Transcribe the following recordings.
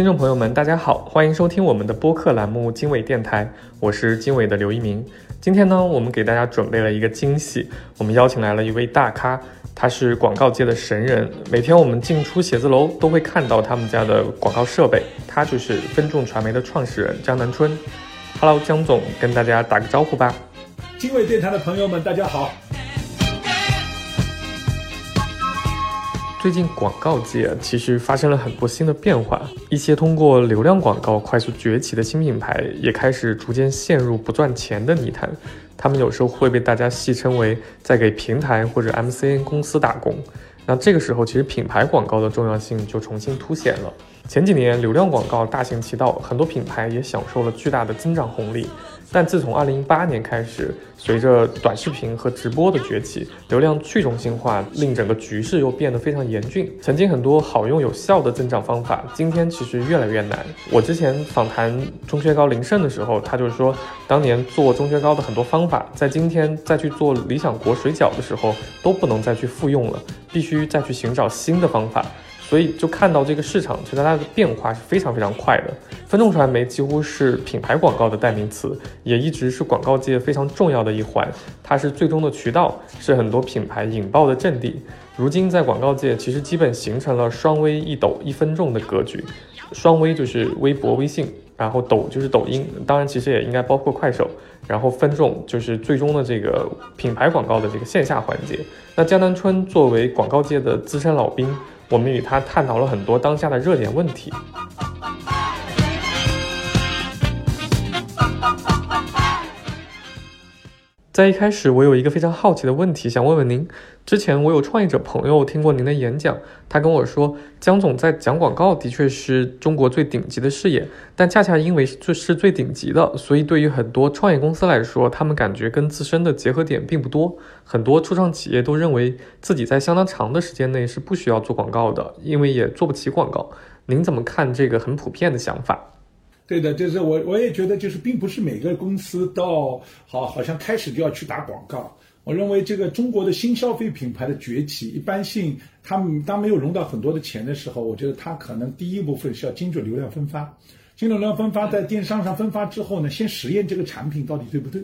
听众朋友们，大家好，欢迎收听我们的播客栏目《经纬电台》，我是经纬的刘一鸣。今天呢，我们给大家准备了一个惊喜，我们邀请来了一位大咖，他是广告界的神人，每天我们进出写字楼都会看到他们家的广告设备，他就是分众传媒的创始人江南春。Hello，江总，跟大家打个招呼吧。经纬电台的朋友们，大家好。最近广告界其实发生了很多新的变化，一些通过流量广告快速崛起的新品牌也开始逐渐陷入不赚钱的泥潭。他们有时候会被大家戏称为在给平台或者 MCN 公司打工。那这个时候，其实品牌广告的重要性就重新凸显了。前几年流量广告大行其道，很多品牌也享受了巨大的增长红利。但自从二零一八年开始，随着短视频和直播的崛起，流量去中心化令整个局势又变得非常严峻。曾经很多好用有效的增长方法，今天其实越来越难。我之前访谈钟薛高林胜的时候，他就是说，当年做钟薛高的很多方法，在今天再去做理想国水饺的时候，都不能再去复用了，必须再去寻找新的方法。所以就看到这个市场，其实它的变化是非常非常快的。分众传媒几乎是品牌广告的代名词，也一直是广告界非常重要的一环。它是最终的渠道，是很多品牌引爆的阵地。如今在广告界，其实基本形成了双微一抖一分众的格局。双微就是微博、微信，然后抖就是抖音，当然其实也应该包括快手。然后分众就是最终的这个品牌广告的这个线下环节。那江南春作为广告界的资深老兵。我们与他探讨了很多当下的热点问题。在一开始，我有一个非常好奇的问题，想问问您。之前我有创业者朋友听过您的演讲，他跟我说，江总在讲广告的确是中国最顶级的事业，但恰恰因为这是最顶级的，所以对于很多创业公司来说，他们感觉跟自身的结合点并不多。很多初创企业都认为自己在相当长的时间内是不需要做广告的，因为也做不起广告。您怎么看这个很普遍的想法？对的，就是我我也觉得，就是并不是每个公司到好好像开始就要去打广告。我认为这个中国的新消费品牌的崛起，一般性，他们当没有融到很多的钱的时候，我觉得他可能第一部分是要精准流量分发。精准流量分发在电商上分发之后呢，先实验这个产品到底对不对。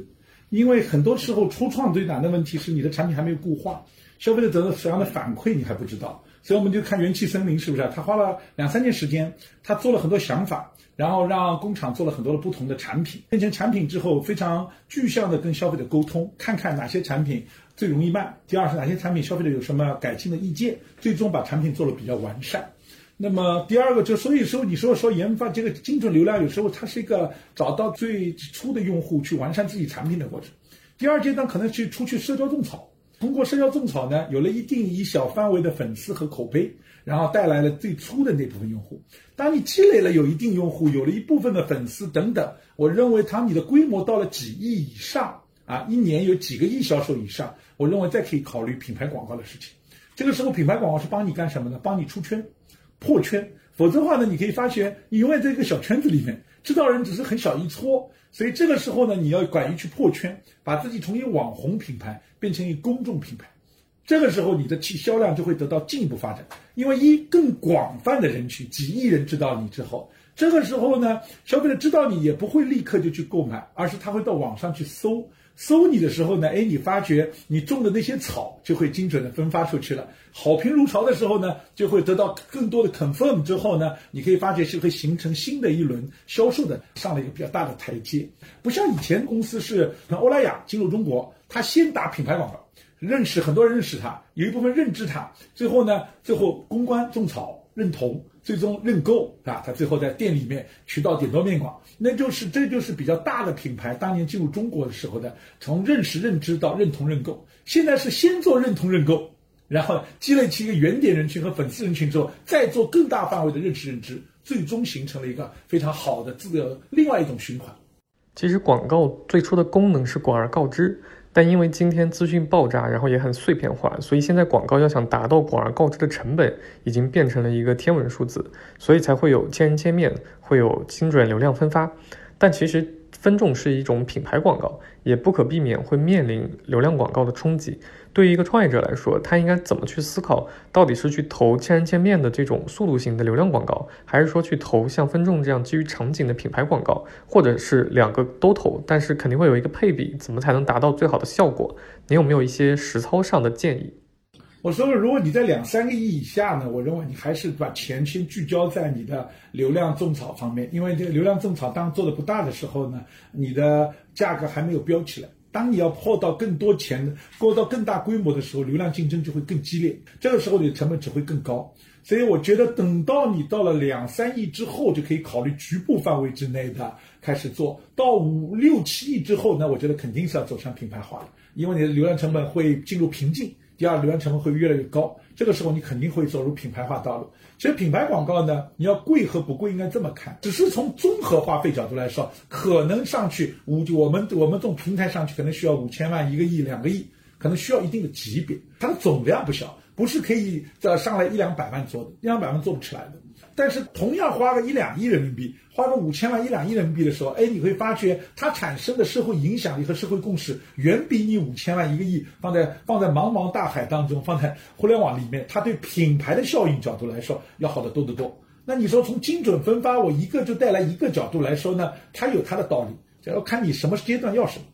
因为很多时候初创最难的问题是你的产品还没有固化，消费者得到什么样的反馈你还不知道。所以我们就看元气森林是不是？他花了两三年时间，他做了很多想法，然后让工厂做了很多的不同的产品，变成产品之后非常具象的跟消费者沟通，看看哪些产品最容易卖。第二是哪些产品消费者有什么改进的意见，最终把产品做的比较完善。那么第二个就所以说你说说研发这个精准流量，有时候它是一个找到最初的用户去完善自己产品的过程。第二阶段可能去出去社交种草。通过社交种草呢，有了一定一小范围的粉丝和口碑，然后带来了最初的那部分用户。当你积累了有一定用户，有了一部分的粉丝等等，我认为当你的规模到了几亿以上啊，一年有几个亿销售以上，我认为再可以考虑品牌广告的事情。这个时候，品牌广告是帮你干什么呢？帮你出圈、破圈。否则的话呢，你可以发现你永远在一个小圈子里面，知道人只是很小一撮。所以这个时候呢，你要敢于去破圈，把自己从一网红品牌变成一公众品牌，这个时候你的气销量就会得到进一步发展。因为一更广泛的人群，几亿人知道你之后，这个时候呢，消费者知道你也不会立刻就去购买，而是他会到网上去搜。搜你的时候呢，哎，你发觉你种的那些草就会精准的分发出去了，好评如潮的时候呢，就会得到更多的 confirm 之后呢，你可以发觉是会形成新的一轮销售的上了一个比较大的台阶，不像以前公司是像欧莱雅进入中国，他先打品牌广告，认识很多人认识他，有一部分认知他，最后呢，最后公关种草。认同，最终认购，啊，他最后在店里面渠道点多面广，那就是这就是比较大的品牌当年进入中国的时候的，从认识认知到认同认购，现在是先做认同认购，然后积累起一个原点人群和粉丝人群之后，再做更大范围的认识认知，最终形成了一个非常好的这个另外一种循环。其实广告最初的功能是广而告之。但因为今天资讯爆炸，然后也很碎片化，所以现在广告要想达到广而告之的成本，已经变成了一个天文数字，所以才会有千人千面，会有精准流量分发。但其实分众是一种品牌广告，也不可避免会面临流量广告的冲击。对于一个创业者来说，他应该怎么去思考？到底是去投千人千面的这种速度型的流量广告，还是说去投像分众这样基于场景的品牌广告，或者是两个都投？但是肯定会有一个配比，怎么才能达到最好的效果？你有没有一些实操上的建议？我说，如果你在两三个亿以下呢，我认为你还是把钱先聚焦在你的流量种草方面，因为这个流量种草当做的不大的时候呢，你的价格还没有飙起来。当你要破到更多钱、过到更大规模的时候，流量竞争就会更激烈，这个时候你的成本只会更高。所以我觉得，等到你到了两三亿之后，就可以考虑局部范围之内的开始做到五六七亿之后，那我觉得肯定是要走向品牌化了，因为你的流量成本会进入瓶颈。第二，流量成本会越来越高，这个时候你肯定会走入品牌化道路。其实品牌广告呢，你要贵和不贵应该这么看，只是从综合花费角度来说，可能上去五，我们我们这种平台上去可能需要五千万、一个亿、两个亿，可能需要一定的级别，它的总量不小，不是可以这上来一两百万做的，一两百万做不起来的。但是同样花个一两亿人民币，花个五千万一两亿人民币的时候，哎，你会发觉它产生的社会影响力和社会共识，远比你五千万一个亿放在放在茫茫大海当中，放在互联网里面，它对品牌的效应角度来说要好得多得多。那你说从精准分发，我一个就带来一个角度来说呢，它有它的道理，这要看你什么阶段要什么。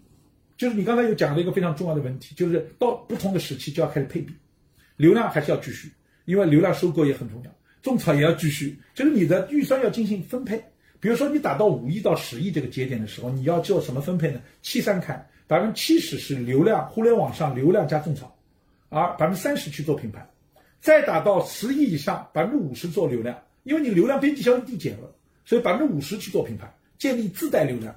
就是你刚才有讲了一个非常重要的问题，就是到不同的时期就要开始配比，流量还是要继续，因为流量收购也很重要。种草也要继续，就是你的预算要进行分配。比如说，你打到五亿到十亿这个节点的时候，你要做什么分配呢？七三开，百分之七十是流量，互联网上流量加种草，而百分之三十去做品牌。再打到十亿以上，百分之五十做流量，因为你流量边际效应递减了，所以百分之五十去做品牌，建立自带流量，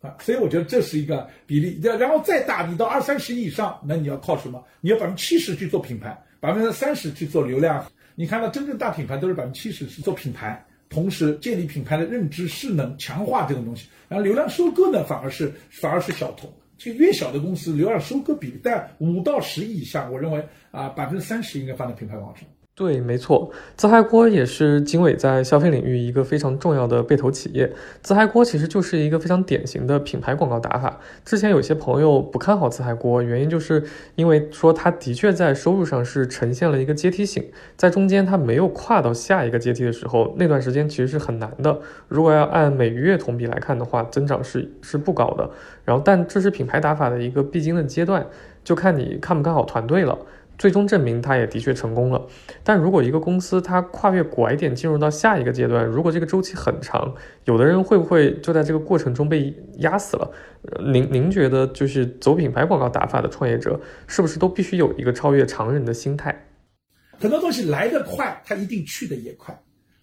啊，所以我觉得这是一个比例。然后再大，你到二三十亿以上，那你要靠什么？你要百分之七十去做品牌，百分之三十去做流量。你看到真正大品牌都是百分之七十是做品牌，同时建立品牌的认知势能，强化这种东西。然后流量收割呢，反而是反而是小头。就越小的公司，流量收割比例在五到十亿以下，我认为啊，百分之三十应该放在品牌广告上。对，没错，自嗨锅也是经纬在消费领域一个非常重要的被投企业。自嗨锅其实就是一个非常典型的品牌广告打法。之前有些朋友不看好自嗨锅，原因就是因为说它的确在收入上是呈现了一个阶梯性，在中间它没有跨到下一个阶梯的时候，那段时间其实是很难的。如果要按每月同比来看的话，增长是是不高的。然后，但这是品牌打法的一个必经的阶段，就看你看不看好团队了。最终证明它也的确成功了，但如果一个公司它跨越拐点进入到下一个阶段，如果这个周期很长，有的人会不会就在这个过程中被压死了？您您觉得就是走品牌广告打法的创业者，是不是都必须有一个超越常人的心态？很多东西来得快，它一定去的也快；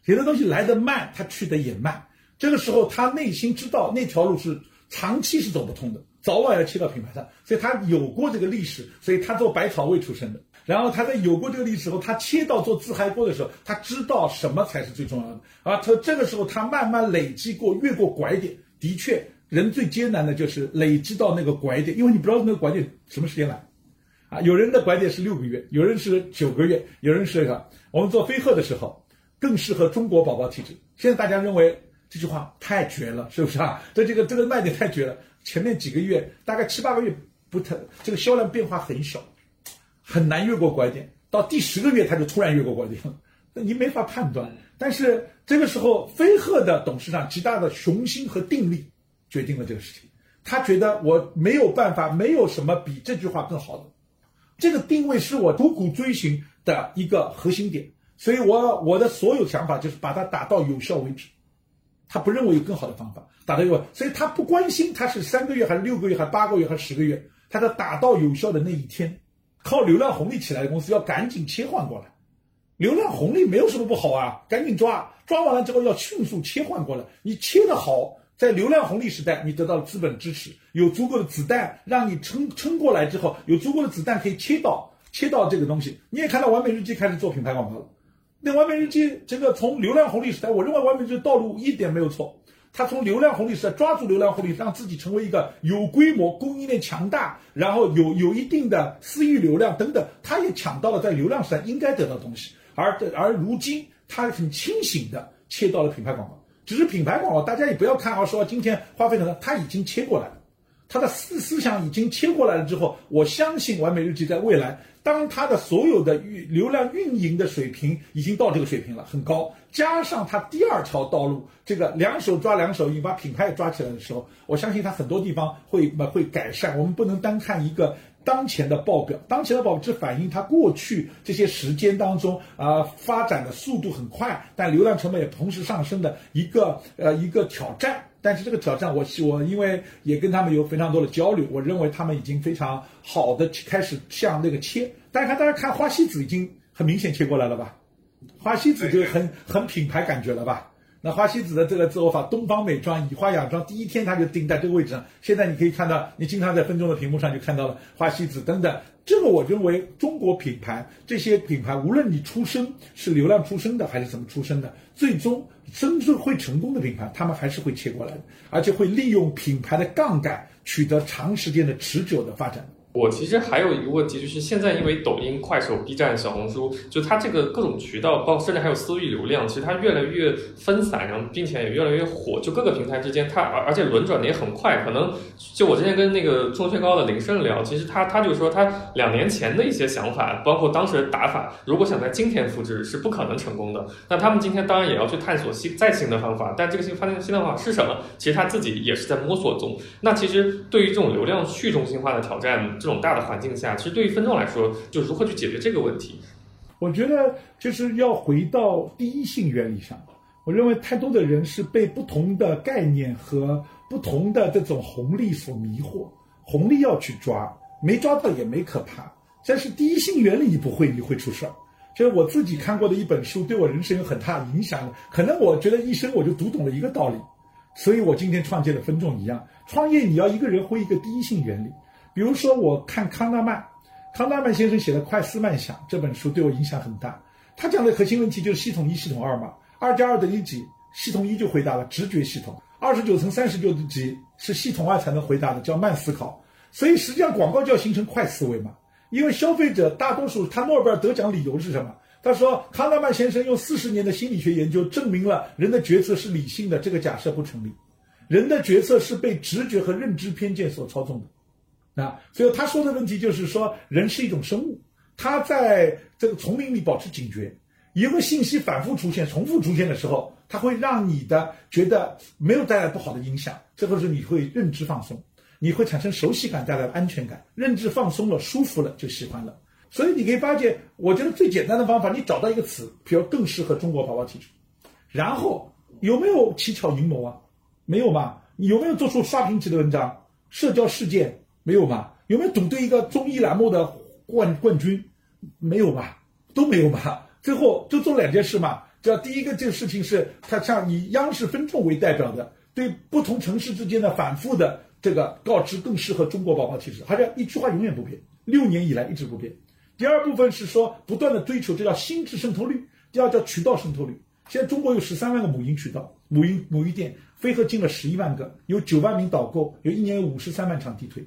有的东西来得慢，它去的也慢。这个时候他内心知道那条路是长期是走不通的，早晚要切到品牌上，所以他有过这个历史，所以他做百草味出身的。然后他在有过这个历史时候，他切到做自嗨锅的时候，他知道什么才是最重要的。而他这个时候，他慢慢累积过，越过拐点。的确，人最艰难的就是累积到那个拐点，因为你不知道那个拐点什么时间来。啊，有人的拐点是六个月，有人是九个月，有人是这个。我们做飞鹤的时候，更适合中国宝宝体质。现在大家认为这句话太绝了，是不是啊？这这个这个卖点太绝了。前面几个月，大概七八个月不太，这个销量变化很小。很难越过拐点，到第十个月他就突然越过拐点了，那你没法判断。但是这个时候，飞鹤的董事长极大的雄心和定力决定了这个事情。他觉得我没有办法，没有什么比这句话更好的。这个定位是我苦苦追寻的一个核心点，所以我我的所有想法就是把它打到有效为止。他不认为有更好的方法打到有，所以他不关心他是三个月还是六个月还是八个月还是十个月，他的打到有效的那一天。靠流量红利起来的公司要赶紧切换过来，流量红利没有什么不好啊，赶紧抓，抓完了之后要迅速切换过来。你切的好，在流量红利时代，你得到了资本支持，有足够的子弹让你撑撑过来之后，有足够的子弹可以切到切到这个东西。你也看到完美日记开始做品牌广告了，那完美日记这个从流量红利时代，我认为完美日记道路一点没有错。他从流量红利时代抓住流量红利，让自己成为一个有规模、供应链强大，然后有有一定的私域流量等等，他也抢到了在流量时代应该得到的东西。而而如今，他很清醒的切到了品牌广告，只是品牌广告，大家也不要看啊，说今天花费很多，他已经切过来了，他的思思想已经切过来了之后，我相信完美日记在未来，当它的所有的运流量运营的水平已经到这个水平了，很高，加上它第二条道路，这个两手抓两手，硬把品牌也抓起来的时候，我相信它很多地方会会改善。我们不能单看一个。当前的报表，当前的报表只反映它过去这些时间当中啊发展的速度很快，但流量成本也同时上升的一个呃一个挑战。但是这个挑战，我我因为也跟他们有非常多的交流，我认为他们已经非常好的开始向那个切。大家看，大家看花西子已经很明显切过来了吧？花西子就很很品牌感觉了吧？那花西子的这个做法，东方美妆以花养妆，第一天它就定在这个位置上。现在你可以看到，你经常在分众的屏幕上就看到了花西子等等。这个我认为，中国品牌这些品牌，无论你出身是流量出身的还是怎么出身的，最终真正会成功的品牌，他们还是会切过来的，而且会利用品牌的杠杆，取得长时间的持久的发展。我其实还有一个问题，就是现在因为抖音、快手、B 站、小红书，就它这个各种渠道，包括甚至还有私域流量，其实它越来越分散，然后并且也越来越火。就各个平台之间，它而而且轮转的也很快。可能就我之前跟那个中宣高的林胜聊，其实他他就说，他两年前的一些想法，包括当时的打法，如果想在今天复制，是不可能成功的。那他们今天当然也要去探索新再新的方法，但这个新发现新的方法是什么？其实他自己也是在摸索中。那其实对于这种流量去中心化的挑战。这种大的环境下，其实对于分众来说，就如何去解决这个问题？我觉得就是要回到第一性原理上。我认为太多的人是被不同的概念和不同的这种红利所迷惑，红利要去抓，没抓到也没可怕。但是第一性原理你不会，你会出事儿。就是我自己看过的一本书，对我人生有很大影响。可能我觉得一生我就读懂了一个道理，所以我今天创建的分众一样，创业你要一个人会一个第一性原理。比如说，我看康纳曼，康纳曼先生写的《快思慢想》这本书对我影响很大。他讲的核心问题就是系统一、系统二嘛。二加二等于几？系统一就回答了直觉系统。二十九乘三十九等于几？是系统二才能回答的，叫慢思考。所以实际上广告就要形成快思维嘛。因为消费者大多数，他诺贝尔得奖理由是什么？他说康纳曼先生用四十年的心理学研究证明了人的决策是理性的，这个假设不成立。人的决策是被直觉和认知偏见所操纵的。啊，所以他说的问题就是说，人是一种生物，他在这个丛林里保持警觉，一个信息反复出现、重复出现的时候，它会让你的觉得没有带来不好的影响，这个是你会认知放松，你会产生熟悉感，带来安全感，认知放松了、舒服了就喜欢了。所以你可以发现，我觉得最简单的方法，你找到一个词，比如更适合中国宝宝体质，然后有没有蹊跷阴谋啊？没有嘛？你有没有做出刷屏级的文章、社交事件？没有吧？有没有赌对一个综艺栏目的冠冠军？没有吧？都没有吧？最后就做两件事嘛。这第一个这个事情是，它像以央视分众为代表的，对不同城市之间的反复的这个告知，更适合中国宝宝体质。还是一句话永远不变，六年以来一直不变。第二部分是说不断的追求，这叫心智渗透率。第二叫渠道渗透率。现在中国有十三万个母婴渠道，母婴母婴店，飞鹤进了十一万个，有九万名导购，有一年有五十三万场地推。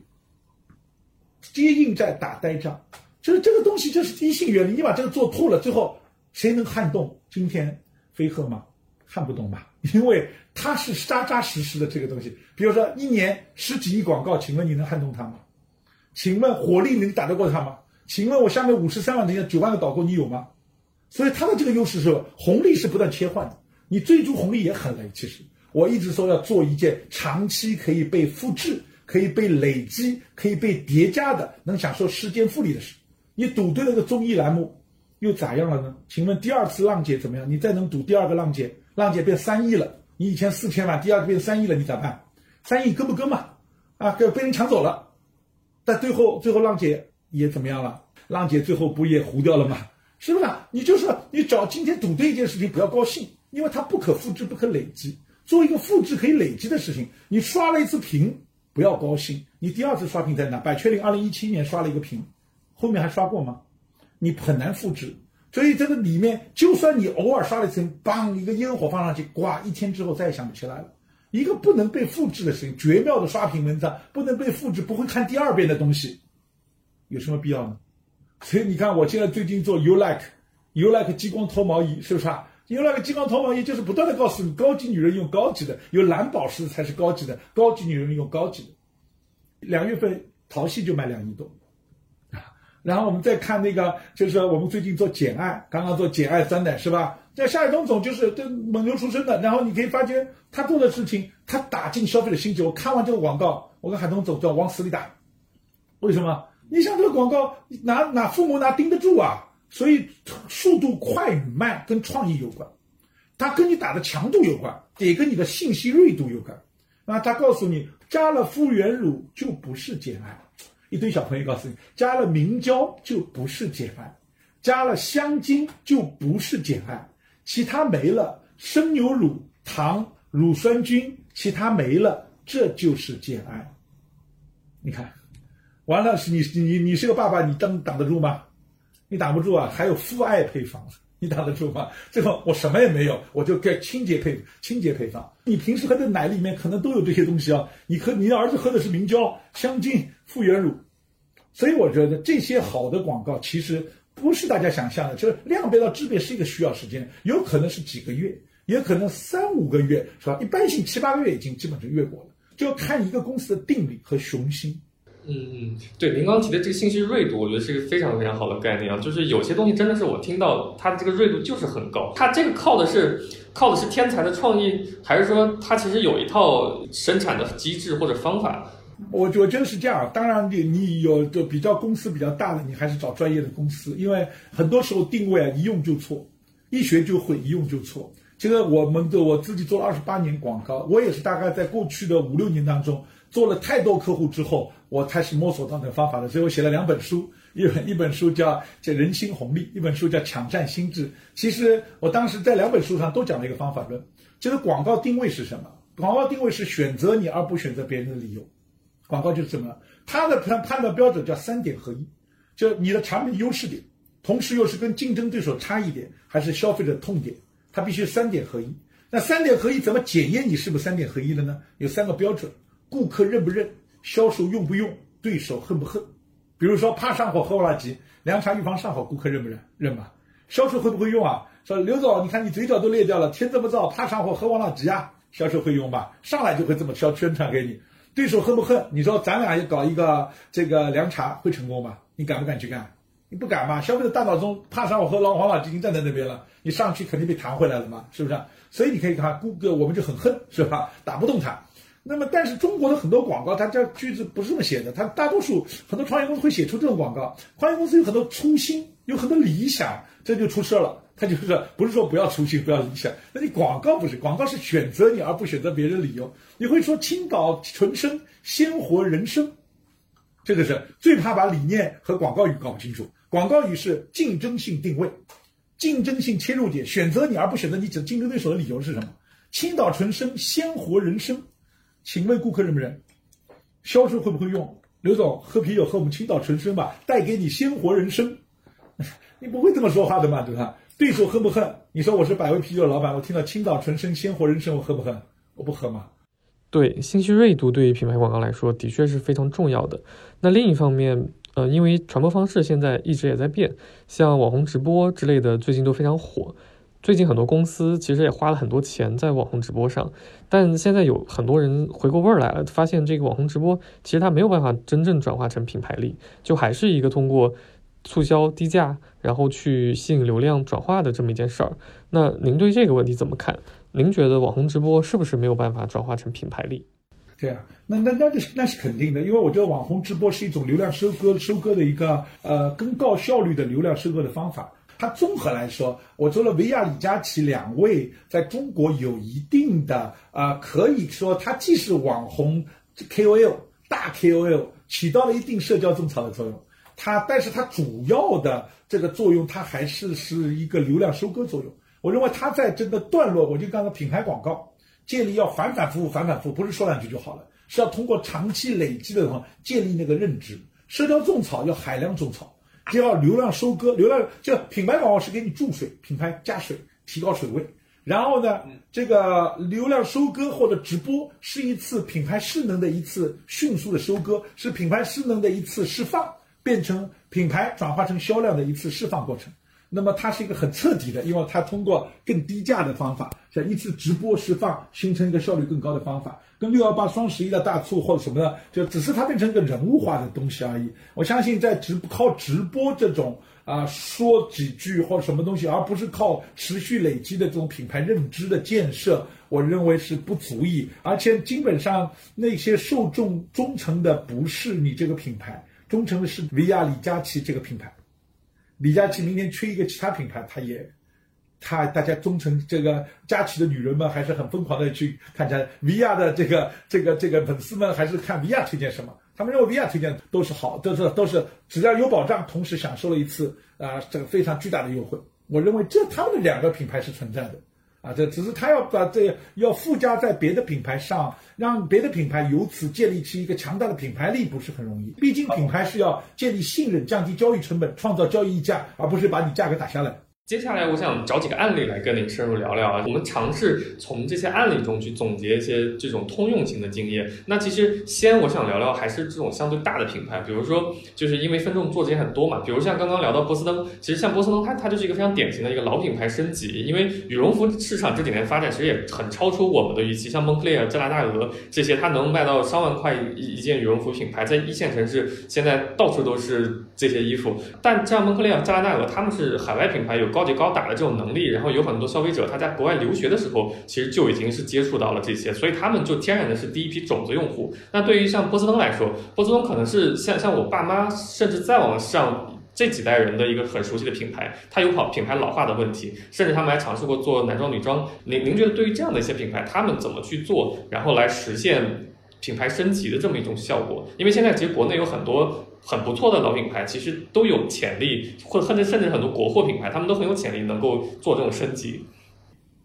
接应战打呆仗，就是这个东西，就是第一性原理。你把这个做透了，最后谁能撼动今天飞鹤吗？撼不动吧，因为它是扎扎实实的这个东西。比如说一年十几亿广告，请问你能撼动它吗？请问火力能打得过它吗？请问我下面五十三万的九万个导购你有吗？所以它的这个优势是红利是不断切换的，你追逐红利也很累。其实我一直说要做一件长期可以被复制。可以被累积、可以被叠加的，能享受时间复利的事。你赌对了个综艺栏目，又咋样了呢？请问第二次浪姐怎么样？你再能赌第二个浪姐，浪姐变三亿了，你以前四千万，第二个变三亿了，你咋办？三亿跟不跟嘛？啊，给被人抢走了。但最后，最后浪姐也怎么样了？浪姐最后不也糊掉了吗？是不是？你就是你找今天赌对一件事情，不要高兴，因为它不可复制、不可累积。做一个复制可以累积的事情，你刷了一次屏。不要高兴，你第二次刷屏在哪？百雀羚二零一七年刷了一个屏，后面还刷过吗？你很难复制。所以这个里面，就算你偶尔刷了一次，嘣，一个烟火放上去，呱，一天之后再也想不起来了。一个不能被复制的事情，绝妙的刷屏文章，不能被复制，不会看第二遍的东西，有什么必要呢？所以你看，我现在最近做 You Like，You Like 激光脱毛仪，是不是啊？用那个激光脱毛仪，就是不断的告诉你，高级女人用高级的，有蓝宝石才是高级的，高级女人用高级的。两月份淘系就卖两亿多，啊，然后我们再看那个，就是我们最近做简爱，刚刚做简爱酸奶是吧？在夏海东总就是这蒙牛出身的，然后你可以发觉他做的事情，他打进消费者心结。我看完这个广告，我跟海东总叫往死里打。为什么？你像这个广告，哪哪父母哪盯得住啊？所以速度快与慢跟创意有关，它跟你打的强度有关，也跟你的信息锐度有关。那他告诉你，加了复原乳就不是简爱，一堆小朋友告诉你，加了明胶就不是简爱，加了香精就不是简爱。其他没了，生牛乳、糖、乳酸菌，其他没了，这就是简爱。你看，完了是你你你是个爸爸，你挡挡得住吗？你挡不住啊！还有父爱配方，你挡得住吗？最后我什么也没有，我就给清洁配清洁配方。你平时喝的奶里面可能都有这些东西啊。你喝你的儿子喝的是明胶、香精、复原乳，所以我觉得这些好的广告其实。不是大家想象的，就是量变到质变是一个需要时间，有可能是几个月，也可能三五个月，是吧？一般性七八个月已经基本就越过了，就要看一个公司的定力和雄心。嗯嗯，对，您刚提的这个信息锐度，我觉得是一个非常非常好的概念啊。就是有些东西真的是我听到它的这个锐度就是很高，它这个靠的是靠的是天才的创意，还是说它其实有一套生产的机制或者方法？我我觉得是这样，当然你你有就比较公司比较大的，你还是找专业的公司，因为很多时候定位啊一用就错，一学就会，一用就错。这个我们的我自己做了二十八年广告，我也是大概在过去的五六年当中做了太多客户之后，我开始摸索到那个方法了，所以我写了两本书，一本一本书叫叫人心红利，一本书叫抢占心智。其实我当时在两本书上都讲了一个方法论，就是广告定位是什么？广告定位是选择你而不选择别人的理由。广告就是什么？它的判判断标准叫三点合一，就你的产品优势点，同时又是跟竞争对手差异点，还是消费者痛点，它必须三点合一。那三点合一怎么检验你是不是三点合一的呢？有三个标准：顾客认不认，销售用不用，对手恨不恨。比如说怕上火喝瓦拉吉，凉茶预防上火，顾客认不认？认吧。销售会不会用啊？说刘总，你看你嘴角都裂掉了，天这么燥，怕上火喝王老吉啊？销售会用吧？上来就会这么销宣传给你。对手恨不恨？你说咱俩要搞一个这个凉茶会成功吗？你敢不敢去干？你不敢吧？消费者大脑中怕上火喝老黄老已经站在那边了，你上去肯定被弹回来了嘛，是不是？所以你可以看，顾客我们就很恨，是吧？打不动他。那么，但是中国的很多广告，它这句子不是这么写的，它大多数很多创业公司会写出这种广告。创业公司有很多初心，有很多理想，这就出事了。他就是不是说不要初心，不要理想。那你广告不是，广告是选择你而不选择别人的理由。你会说青岛纯生鲜活人生，这个是最怕把理念和广告语搞不清楚。广告语是竞争性定位，竞争性切入点，选择你而不选择你竞竞争对手的理由是什么？青岛纯生鲜活人生，请问顾客认不认？销售会不会用？刘总喝啤酒喝我们青岛纯生吧，带给你鲜活人生。你不会这么说话的嘛，对吧？对手恨不恨？你说我是百威啤酒老板，我听到青岛纯生鲜活人生，我恨不恨？我不喝嘛？对，信息锐度对于品牌广告来说的确是非常重要的。那另一方面，呃，因为传播方式现在一直也在变，像网红直播之类的最近都非常火。最近很多公司其实也花了很多钱在网红直播上，但现在有很多人回过味儿来了，发现这个网红直播其实它没有办法真正转化成品牌力，就还是一个通过。促销低价，然后去吸引流量转化的这么一件事儿，那您对这个问题怎么看？您觉得网红直播是不是没有办法转化成品牌力？对啊，那那那是那是肯定的，因为我觉得网红直播是一种流量收割收割的一个呃更高效率的流量收割的方法。它综合来说，我做了维亚李佳琦两位在中国有一定的啊，可以说它既是网红 KOL 大 KOL，起到了一定社交种草的作用。它，但是它主要的这个作用，它还是是一个流量收割作用。我认为它在这个段落，我就刚刚品牌广告建立要反反复复，反反复复，不是说两句就好了，是要通过长期累积的话建立那个认知。社交种草要海量种草，就要流量收割，流量就品牌广告是给你注水，品牌加水，提高水位。然后呢，这个流量收割或者直播是一次品牌势能的一次迅速的收割，是品牌势能的一次释放。变成品牌转化成销量的一次释放过程，那么它是一个很彻底的，因为它通过更低价的方法，像一次直播释放，形成一个效率更高的方法，跟六幺八、双十一的大促或者什么的，就只是它变成一个人物化的东西而已。我相信在直靠直播这种啊说几句或者什么东西，而不是靠持续累积的这种品牌认知的建设，我认为是不足以。而且基本上那些受众忠诚的不是你这个品牌，忠诚的是 VR 李佳琦这个品牌。李佳琦明天缺一个其他品牌，他也，他大家忠诚这个佳琦的女人们还是很疯狂的去看一下，薇娅的这个这个这个粉丝们还是看薇娅推荐什么，他们认为薇娅推荐都是好，都是都是只要有保障，同时享受了一次啊这个非常巨大的优惠。我认为这他们的两个品牌是存在的。啊，这只是他要把这要附加在别的品牌上，让别的品牌由此建立起一个强大的品牌力，不是很容易。毕竟品牌是要建立信任、降低交易成本、创造交易溢价，而不是把你价格打下来。接下来，我想找几个案例来跟您深入聊聊啊。我们尝试从这些案例中去总结一些这种通用型的经验。那其实先我想聊聊还是这种相对大的品牌，比如说就是因为分众做的也很多嘛。比如像刚刚聊到波司登，其实像波司登它它就是一个非常典型的一个老品牌升级。因为羽绒服市场这几年发展其实也很超出我们的预期，像蒙克利尔、加拿大鹅这些，它能卖到上万块一一件羽绒服品牌，在一线城市现在到处都是这些衣服。但像蒙克利尔、加拿大鹅，他们是海外品牌，有高级高打的这种能力，然后有很多消费者他在国外留学的时候，其实就已经是接触到了这些，所以他们就天然的是第一批种子用户。那对于像波司登来说，波司登可能是像像我爸妈，甚至再往上这几代人的一个很熟悉的品牌，它有跑品牌老化的问题，甚至他们还尝试过做男装女装。您您觉得对于这样的一些品牌，他们怎么去做，然后来实现品牌升级的这么一种效果？因为现在其实国内有很多。很不错的老品牌，其实都有潜力，或甚至甚至很多国货品牌，他们都很有潜力能够做这种升级。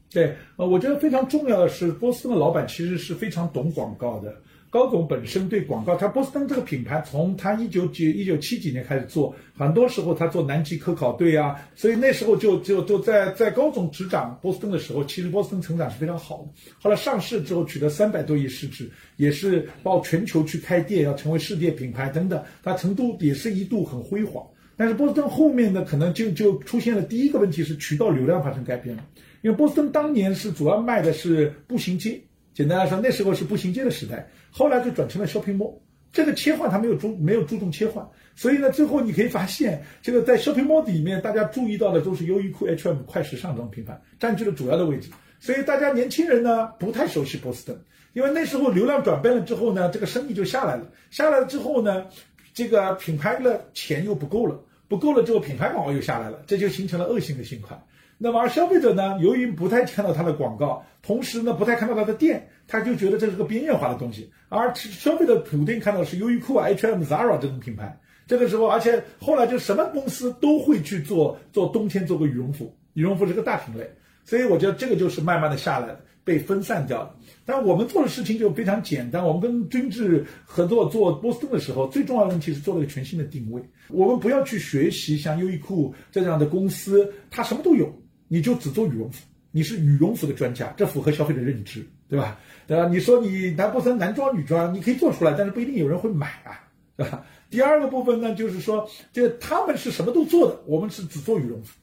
对，呃，我觉得非常重要的是，波司登的老板其实是非常懂广告的。高总本身对广告，他波司登这个品牌，从他一九几一九七几年开始做，很多时候他做南极科考队啊，所以那时候就就就在在高总执掌波司登的时候，其实波司登成长是非常好的。后来上市之后取得三百多亿市值，也是到全球去开店，要成为世界品牌等等，它成都也是一度很辉煌。但是波司登后面呢，可能就就出现了第一个问题是渠道流量发生改变了，因为波司登当年是主要卖的是步行街。简单来说，那时候是步行街的时代，后来就转成了 shopping mall。这个切换它没有注没有注重切换，所以呢，最后你可以发现，这个在 shopping mall 里面，大家注意到的都是优衣库、H&M 快时尚这种品牌占据了主要的位置。所以大家年轻人呢不太熟悉波司登，因为那时候流量转变了之后呢，这个生意就下来了。下来了之后呢，这个品牌的钱又不够了，不够了之后，品牌广告又下来了，这就形成了恶性的循环。那么，而消费者呢，由于不太看到它的广告，同时呢，不太看到它的店，他就觉得这是个边缘化的东西。而消费者普遍看到是优衣库、H&M、Zara 这种品牌。这个时候，而且后来就什么公司都会去做做冬天做个羽绒服，羽绒服是个大品类。所以我觉得这个就是慢慢的下来了，被分散掉了。但我们做的事情就非常简单，我们跟君智合作做波司登的时候，最重要的问题是做了个全新的定位。我们不要去学习像优衣库这样的公司，它什么都有。你就只做羽绒服，你是羽绒服的专家，这符合消费者认知，对吧？对吧？你说你男不分男装女装，你可以做出来，但是不一定有人会买啊，对吧？第二个部分呢，就是说，这他们是什么都做的，我们是只做羽绒服。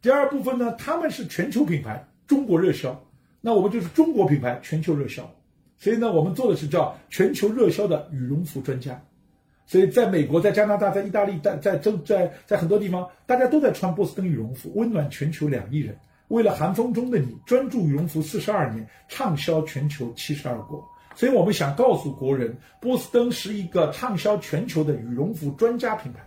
第二部分呢，他们是全球品牌，中国热销，那我们就是中国品牌全球热销，所以呢，我们做的是叫全球热销的羽绒服专家。所以，在美国、在加拿大、在意大利、在在在在在很多地方，大家都在穿波司登羽绒服，温暖全球两亿人。为了寒风中的你，专注羽绒服四十二年，畅销全球七十二国。所以我们想告诉国人，波司登是一个畅销全球的羽绒服专家品牌。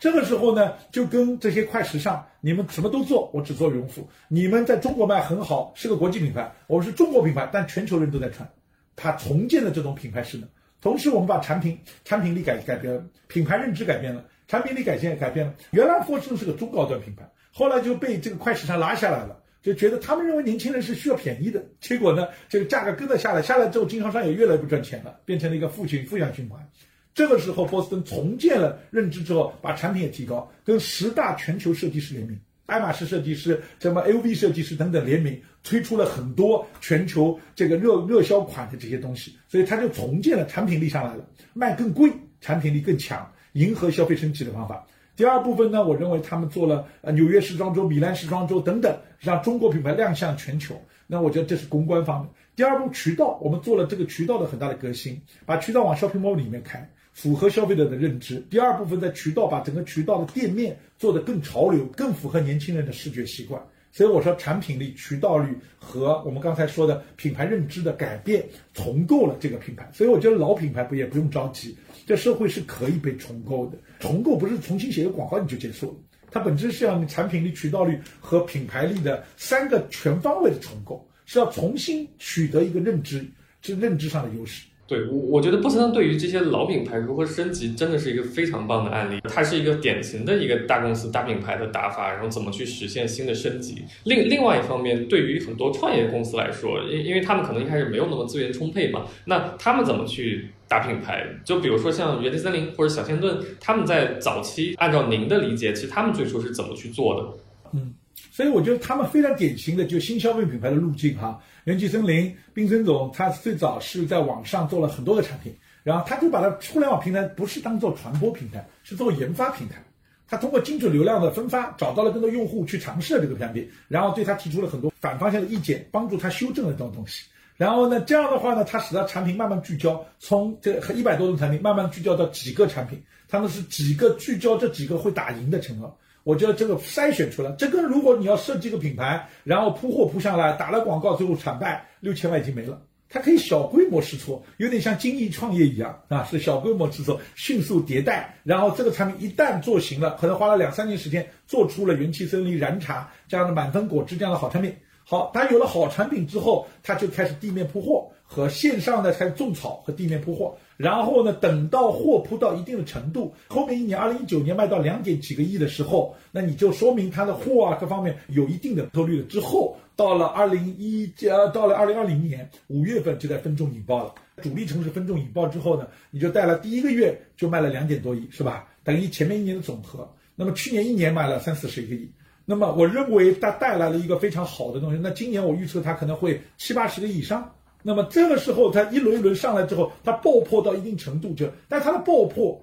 这个时候呢，就跟这些快时尚，你们什么都做，我只做羽绒服。你们在中国卖很好，是个国际品牌，我们是中国品牌，但全球人都在穿。它重建的这种品牌势能。同时，我们把产品产品力改改变了，品牌认知改变了，产品力改变改变了。原来波司登是个中高端品牌，后来就被这个快时尚拉下来了，就觉得他们认为年轻人是需要便宜的，结果呢，这个价格跟着下来，下来之后，经销商也越来越不赚钱了，变成了一个负循负向循环。这个时候，波司登重建了认知之后，把产品也提高，跟十大全球设计师联名。爱马仕设计师、什么 LV 设计师等等联名推出了很多全球这个热热销款的这些东西，所以他就重建了产品力上来了，卖更贵，产品力更强，迎合消费升级的方法。第二部分呢，我认为他们做了呃纽约时装周、米兰时装周等等，让中国品牌亮相全球。那我觉得这是公关方面。第二步渠道，我们做了这个渠道的很大的革新，把渠道往 shopping mall 里面开，符合消费者的认知。第二部分在渠道把整个渠道的店面做得更潮流，更符合年轻人的视觉习惯。所以我说，产品力、渠道率和我们刚才说的品牌认知的改变，重构了这个品牌。所以我觉得老品牌不也不用着急，这社会是可以被重构的。重构不是重新写个广告你就结束了，它本质是要产品力、渠道率和品牌力的三个全方位的重构，是要重新取得一个认知，是认知上的优势。对，我我觉得波司登对于这些老品牌如何升级，真的是一个非常棒的案例。它是一个典型的一个大公司大品牌的打法，然后怎么去实现新的升级。另另外一方面，对于很多创业公司来说，因因为他们可能一开始没有那么资源充沛嘛，那他们怎么去打品牌？就比如说像元气森林或者小仙炖，他们在早期按照您的理解，其实他们最初是怎么去做的？嗯。所以我觉得他们非常典型的就新消费品牌的路径哈，元气森林、冰森总，他最早是在网上做了很多个产品，然后他就把它互联网平台不是当做传播平台，是做研发平台，他通过精准流量的分发，找到了更多用户去尝试了这个产品，然后对他提出了很多反方向的意见，帮助他修正了这种东西，然后呢，这样的话呢，他使得产品慢慢聚焦，从这一百多种产品慢慢聚焦到几个产品，他们是几个聚焦这几个会打赢的承诺。我觉得这个筛选出来，这跟如果你要设计个品牌，然后铺货铺上来，打了广告，最后惨败，六千万已经没了。它可以小规模试错，有点像精益创业一样啊，是小规模试错，迅速迭代，然后这个产品一旦做行了，可能花了两三年时间做出了元气森林、燃茶这样的满分果汁这样的好产品。好，它有了好产品之后，它就开始地面铺货和线上的开始种草和地面铺货。然后呢，等到货铺到一定的程度，后面一年，二零一九年卖到两点几个亿的时候，那你就说明它的货啊各方面有一定的透率了。之后到了二零一呃，到了二零二零年五月份就在分众引爆了，主力城市分众引爆之后呢，你就带了第一个月就卖了两点多亿，是吧？等于前面一年的总和。那么去年一年卖了三四十个亿。那么我认为它带来了一个非常好的东西。那今年我预测它可能会七八十个亿以上。那么这个时候它一轮一轮上来之后，它爆破到一定程度就，但它的爆破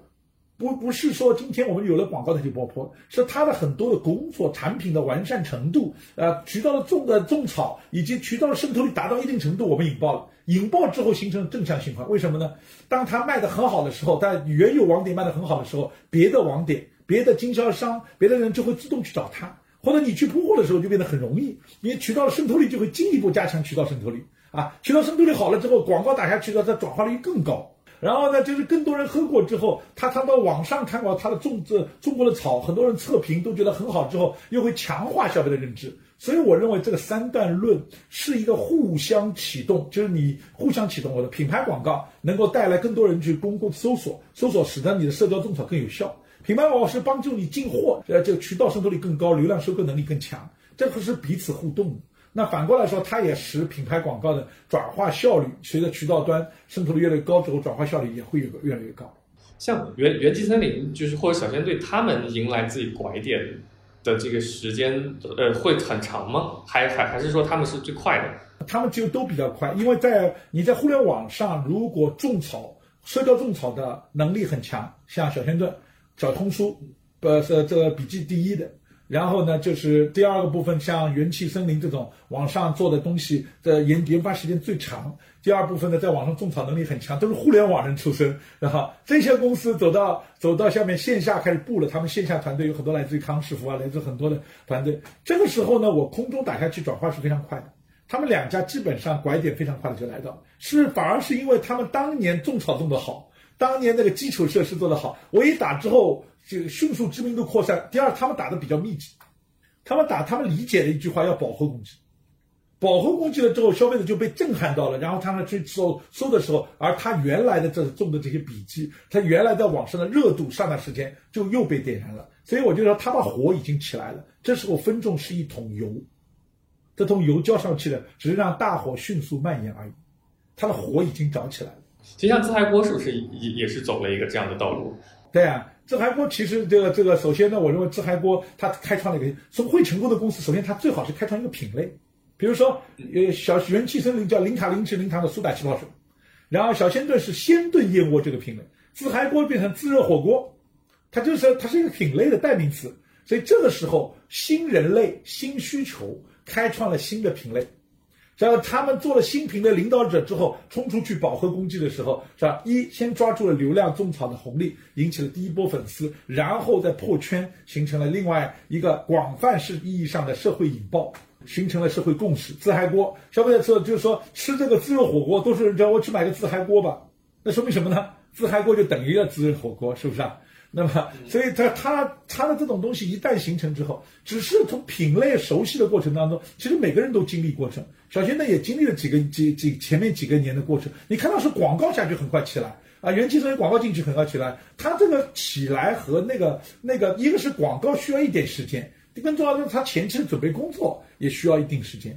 不不是说今天我们有了广告它就爆破，是它的很多的工作、产品的完善程度，呃，渠道的种的种草以及渠道的渗透率达到一定程度，我们引爆了。引爆之后形成正向循环，为什么呢？当它卖的很好的时候，在原有网点卖的很好的时候，别的网点、别的经销商、别的人就会自动去找它。或者你去铺货的时候就变得很容易，因为渠道的渗透率就会进一步加强渠道渗透率啊，渠道渗透率好了之后，广告打下去的它转化率更高。然后呢，就是更多人喝过之后，他他到网上看过他的种这中国的草，很多人测评都觉得很好之后，又会强化消费的认知。所以我认为这个三段论是一个互相启动，就是你互相启动我的品牌广告，能够带来更多人去公共搜索，搜索使得你的社交种草更有效。品牌广告是帮助你进货，呃，这个渠道渗透率更高，流量收购能力更强，这个是彼此互动。那反过来说，它也使品牌广告的转化效率，随着渠道端渗透率越来越高之后，转化效率也会有个越来越高。像元元气森林，就是或者小仙队，他们迎来自己拐点的这个时间，呃，会很长吗？还还还是说他们是最快的？他们就都比较快，因为在你在互联网上，如果种草、社交种草的能力很强，像小仙炖。找通书，呃，是这个笔记第一的。然后呢，就是第二个部分，像元气森林这种网上做的东西的研研发时间最长。第二部分呢，在网上种草能力很强，都是互联网人出身。然后这些公司走到走到下面线下开始布了，他们线下团队有很多来自于康师傅啊，来自很多的团队。这个时候呢，我空中打下去转化是非常快的。他们两家基本上拐点非常快的就来到，是反而是因为他们当年种草种得好。当年那个基础设施做得好，我一打之后就迅速知名度扩散。第二，他们打的比较密集，他们打他们理解的一句话要饱和攻击，饱和攻击了之后，消费者就被震撼到了，然后他们去搜搜的时候，而他原来的这种的这些笔记，他原来在网上的热度上段时间就又被点燃了。所以我就说，他把火已经起来了。这时候分众是一桶油，这桶油浇上去了，只是让大火迅速蔓延而已，他的火已经着起来了。其实像自嗨锅是不是也也是走了一个这样的道路？对啊，自嗨锅其实这个这个，首先呢，我认为自嗨锅它开创了一个从会成功的公司，首先它最好是开创一个品类，比如说呃小元气森林叫零卡零脂零糖的苏打气泡水，然后小鲜炖是鲜炖燕窝这个品类，自嗨锅变成自热火锅，它就是它是一个品类的代名词。所以这个时候，新人类新需求开创了新的品类。然后他们做了新品的领导者之后，冲出去饱和攻击的时候，是吧？一先抓住了流量种草的红利，引起了第一波粉丝，然后再破圈，形成了另外一个广泛式意义上的社会引爆，形成了社会共识。自嗨锅，消费者说就是说吃这个自热火锅都是叫我去买个自嗨锅吧，那说明什么呢？自嗨锅就等于了自热火锅，是不是啊？那么，所以它它它的这种东西一旦形成之后，只是从品类熟悉的过程当中，其实每个人都经历过程。小轩呢也经历了几个几几前面几个年的过程。你看到是广告下去很快起来啊，元气森林广告进去很快起来，它这个起来和那个那个一个是广告需要一点时间，更重要的是它前期的准备工作也需要一定时间。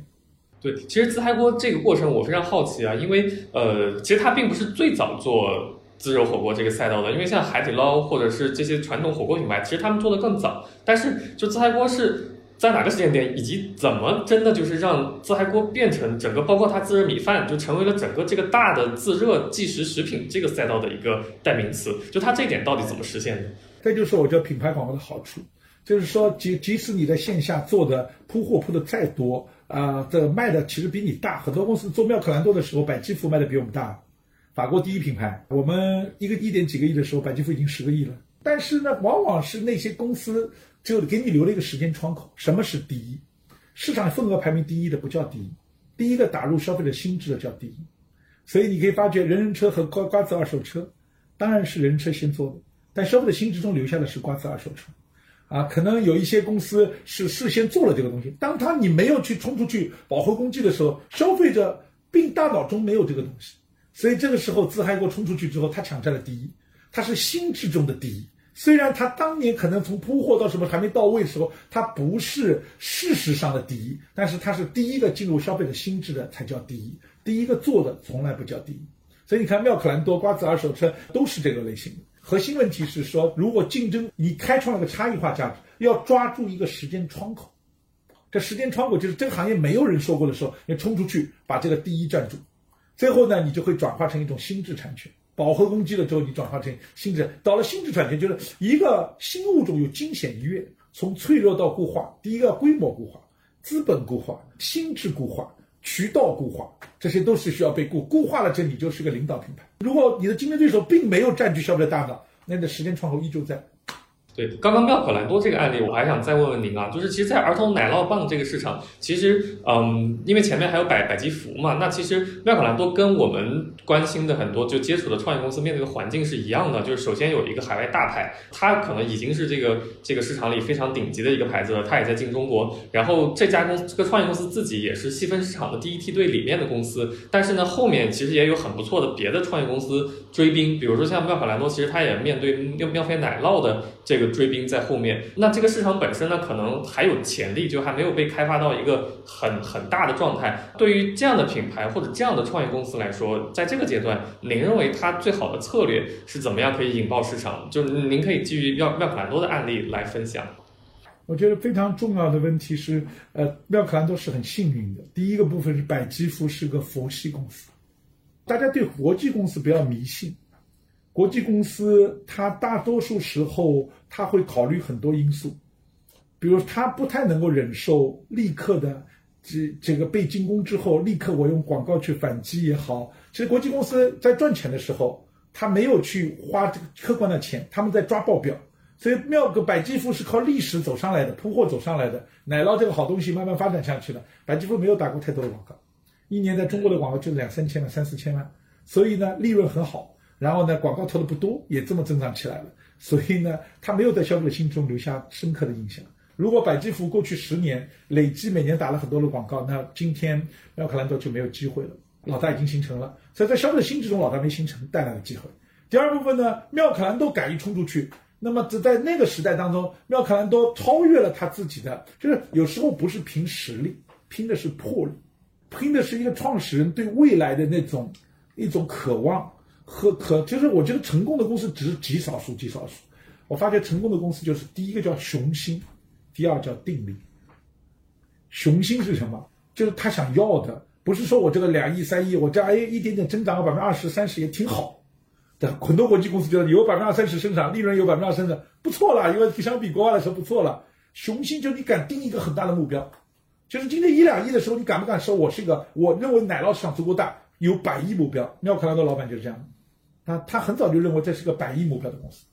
对，其实自嗨锅这个过程我非常好奇啊，因为呃，其实它并不是最早做。自热火锅这个赛道的，因为像海底捞或者是这些传统火锅品牌，其实他们做的更早。但是，就自嗨锅是在哪个时间点，以及怎么真的就是让自嗨锅变成整个，包括它自热米饭，就成为了整个这个大的自热即食食品这个赛道的一个代名词。就它这点到底怎么实现的？这就是我觉得品牌广告的好处，就是说即即使你在线下做的铺货铺的再多啊，这卖的其实比你大。很多公司做妙可蓝多的时候，百基福卖的比我们大。法国第一品牌，我们一个一点几个亿的时候，百吉福已经十个亿了。但是呢，往往是那些公司就给你留了一个时间窗口。什么是第一？市场份额排名第一的不叫第一，第一个打入消费者心智的叫第一。所以你可以发觉，人人车和瓜瓜子二手车，当然是人车先做的，但消费者心智中留下的是瓜子二手车。啊，可能有一些公司是事先做了这个东西，当他你没有去冲出去饱和攻击的时候，消费者并大脑中没有这个东西。所以这个时候，自嗨锅冲出去之后，他抢占了第一，他是心智中的第一。虽然他当年可能从铺货到什么还没到位的时候，他不是事实上的第一，但是他是第一个进入消费者心智的才叫第一，第一个做的从来不叫第一。所以你看，妙可蓝多、瓜子二手车都是这个类型。核心问题是说，如果竞争你开创了个差异化价值，要抓住一个时间窗口，这时间窗口就是这个行业没有人说过的时候，你冲出去把这个第一占住。最后呢，你就会转化成一种心智产权，饱和攻击了之后，你转化成心智，到了心智产权，就是一个新物种有惊险一跃，从脆弱到固化，第一个规模固化、资本固化、心智固化、渠道固化，这些都是需要被固固化了，这你就是个领导品牌。如果你的竞争对手并没有占据消费者大脑，那你的时间窗口依旧在。对，刚刚妙可蓝多这个案例，我还想再问问您啊，就是其实，在儿童奶酪棒这个市场，其实，嗯，因为前面还有百百吉福嘛，那其实妙可蓝多跟我们关心的很多就接触的创业公司面对的环境是一样的，就是首先有一个海外大牌，它可能已经是这个这个市场里非常顶级的一个牌子了，它也在进中国，然后这家公这个创业公司自己也是细分市场的第一梯队里面的公司，但是呢，后面其实也有很不错的别的创业公司追兵，比如说像妙可蓝多，其实它也面对妙妙飞奶酪的这个。追兵在后面，那这个市场本身呢，可能还有潜力，就还没有被开发到一个很很大的状态。对于这样的品牌或者这样的创业公司来说，在这个阶段，您认为它最好的策略是怎么样可以引爆市场？就是您可以基于妙妙可蓝多的案例来分享。我觉得非常重要的问题是，呃，妙可蓝多是很幸运的。第一个部分是百吉福是个佛系公司，大家对国际公司不要迷信。国际公司，它大多数时候它会考虑很多因素，比如它不太能够忍受立刻的这这个被进攻之后，立刻我用广告去反击也好。其实国际公司在赚钱的时候，他没有去花这个客观的钱，他们在抓报表。所以妙个百吉福是靠历史走上来的，铺货走上来的，奶酪这个好东西慢慢发展下去的。百吉福没有打过太多的广告，一年在中国的广告就两三千万、三四千万，所以呢利润很好。然后呢，广告投的不多，也这么增长起来了。所以呢，它没有在消费者心中留下深刻的印象。如果百吉福过去十年累计每年打了很多的广告，那今天妙可蓝多就没有机会了。老大已经形成了，所以在消费者心智中，老大没形成，带来的机会。第二部分呢，妙可蓝多敢于冲出去，那么只在那个时代当中，妙可蓝多超越了他自己的，就是有时候不是凭实力，拼的是魄力，拼的是一个创始人对未来的那种一种渴望。和可就是我觉得成功的公司只是极少数极少数，我发觉成功的公司就是第一个叫雄心，第二叫定力。雄心是什么？就是他想要的，不是说我这个两亿三亿，我这哎一点点增长个百分之二十三十也挺好，的很多国际公司觉得有百分之二三十生产，利润有百分之二三十，不错了，因为相比国外来说不错了。雄心就是你敢定一个很大的目标，就是今天一两亿的时候，你敢不敢说我是一个？我认为奶酪市场足够大，有百亿目标。妙可蓝的老板就是这样，他他很早就认为这是个百亿目标的公司，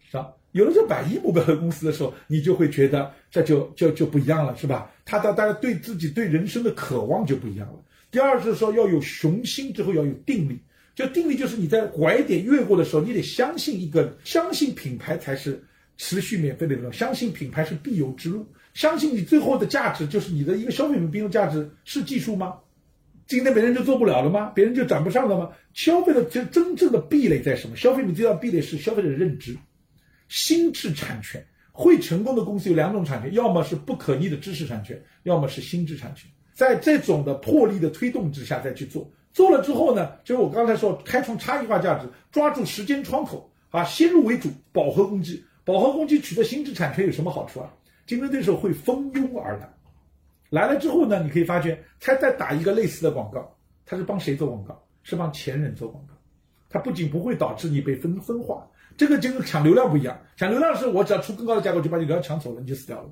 是吧？有了这百亿目标的公司的时候，你就会觉得这就就就不一样了，是吧？他的大家对自己对人生的渴望就不一样了。第二是说要有雄心之后要有定力，就定力就是你在拐点越过的时候，你得相信一个，相信品牌才是持续免费的流量，相信品牌是必由之路，相信你最后的价值就是你的一个消费品并用价值是技术吗？今天别人就做不了了吗？别人就涨不上了吗？消费的真真正的壁垒在什么？消费品最大壁垒是消费者的认知。心智产权会成功的公司有两种产权，要么是不可逆的知识产权，要么是心智产权。在这种的魄力的推动之下再去做，做了之后呢，就是我刚才说，开创差异化价值，抓住时间窗口啊，先入为主，饱和攻击。饱和攻击取得心智产权有什么好处啊？竞争对手会蜂拥而来，来了之后呢，你可以发觉，他再打一个类似的广告，他是帮谁做广告？是帮前人做广告。他不仅不会导致你被分分化。这个就跟抢流量不一样，抢流量是我只要出更高的价格就把你流量抢走了，你就死掉了。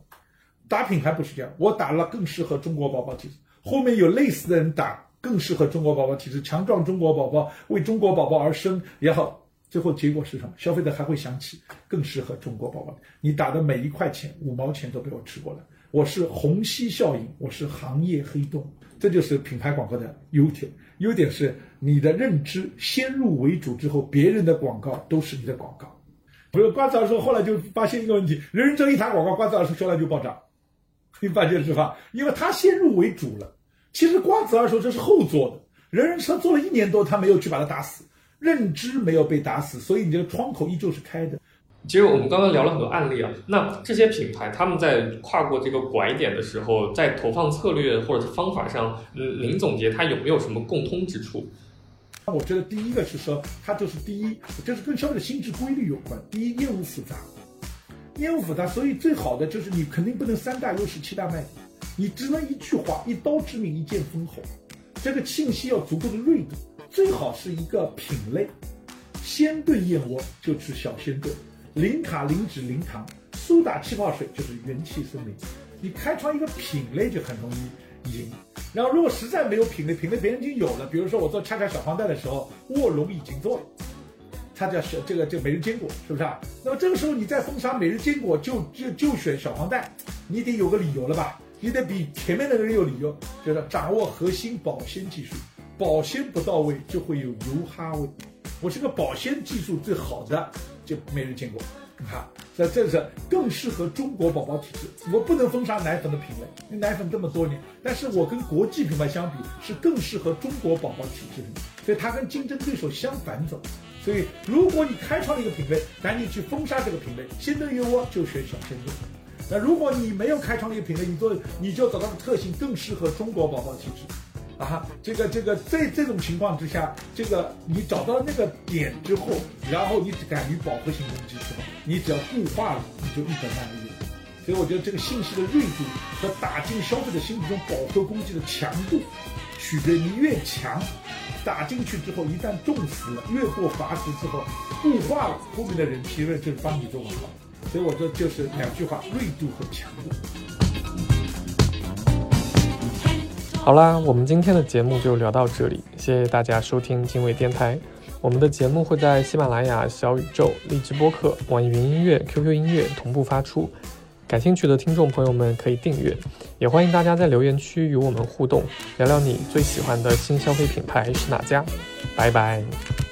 打品牌不是这样，我打了更适合中国宝宝体质，后面有类似的人打更适合中国宝宝体质，强壮中国宝宝，为中国宝宝而生也好，最后结果是什么？消费者还会想起更适合中国宝宝。你打的每一块钱五毛钱都被我吃过了，我是虹吸效应，我是行业黑洞，这就是品牌广告的优点。优点是你的认知先入为主之后，别人的广告都是你的广告。不是瓜子儿说，后来就发现一个问题：人人车一打广告，瓜子儿说销量就暴涨。你发现是吧？因为他先入为主了。其实瓜子儿说这是后做的，人人车做了一年多，他没有去把它打死，认知没有被打死，所以你这个窗口依旧是开的。其实我们刚刚聊了很多案例啊，那这些品牌他们在跨过这个拐点的时候，在投放策略或者方法上，嗯，您总结它有没有什么共通之处？那我觉得第一个是说，它就是第一，就是跟消费者心智规律有关。第一，业务复杂，业务复杂，所以最好的就是你肯定不能三大优势七大卖点，你只能一句话，一刀致命，一剑封喉。这个信息要足够的锐度，最好是一个品类，鲜炖燕窝就吃小鲜炖。零卡、零脂、零糖，苏打气泡水就是元气森林。你开创一个品类就很容易赢。然后如果实在没有品类，品类别人已经有了，比如说我做恰恰小黄袋的时候，卧龙已经做了，它叫小这个这个每日坚果，是不是啊？那么这个时候你再封杀每日坚果，就就就选小黄袋，你得有个理由了吧？你得比前面那个人有理由，就是掌握核心保鲜技术，保鲜不到位就会有油哈味。我是个保鲜技术最好的。就没人见过，看，这这是更适合中国宝宝体质。我不能封杀奶粉的品类，因为奶粉这么多年，但是我跟国际品牌相比，是更适合中国宝宝体质的，所以它跟竞争对手相反走。所以如果你开创了一个品类，赶紧去封杀这个品类，鲜炖燕窝就选小鲜炖。那如果你没有开创一个品类，你做你就找到的特性更适合中国宝宝体质。啊，这个这个在这种情况之下，这个你找到那个点之后，然后你敢于饱和性攻击之后，你只要固化了，你就一本万利。所以我觉得这个信息的锐度和打进消费者心目中饱和攻击的强度，取决于你越强，打进去之后一旦中死了，越过阀值之后固化了，后面的人提问就帮你做广告。所以我说就是两句话：锐度和强度。好啦，我们今天的节目就聊到这里，谢谢大家收听经纬电台。我们的节目会在喜马拉雅、小宇宙、荔枝播客、网易云音乐、QQ 音乐同步发出。感兴趣的听众朋友们可以订阅，也欢迎大家在留言区与我们互动，聊聊你最喜欢的新消费品牌是哪家。拜拜。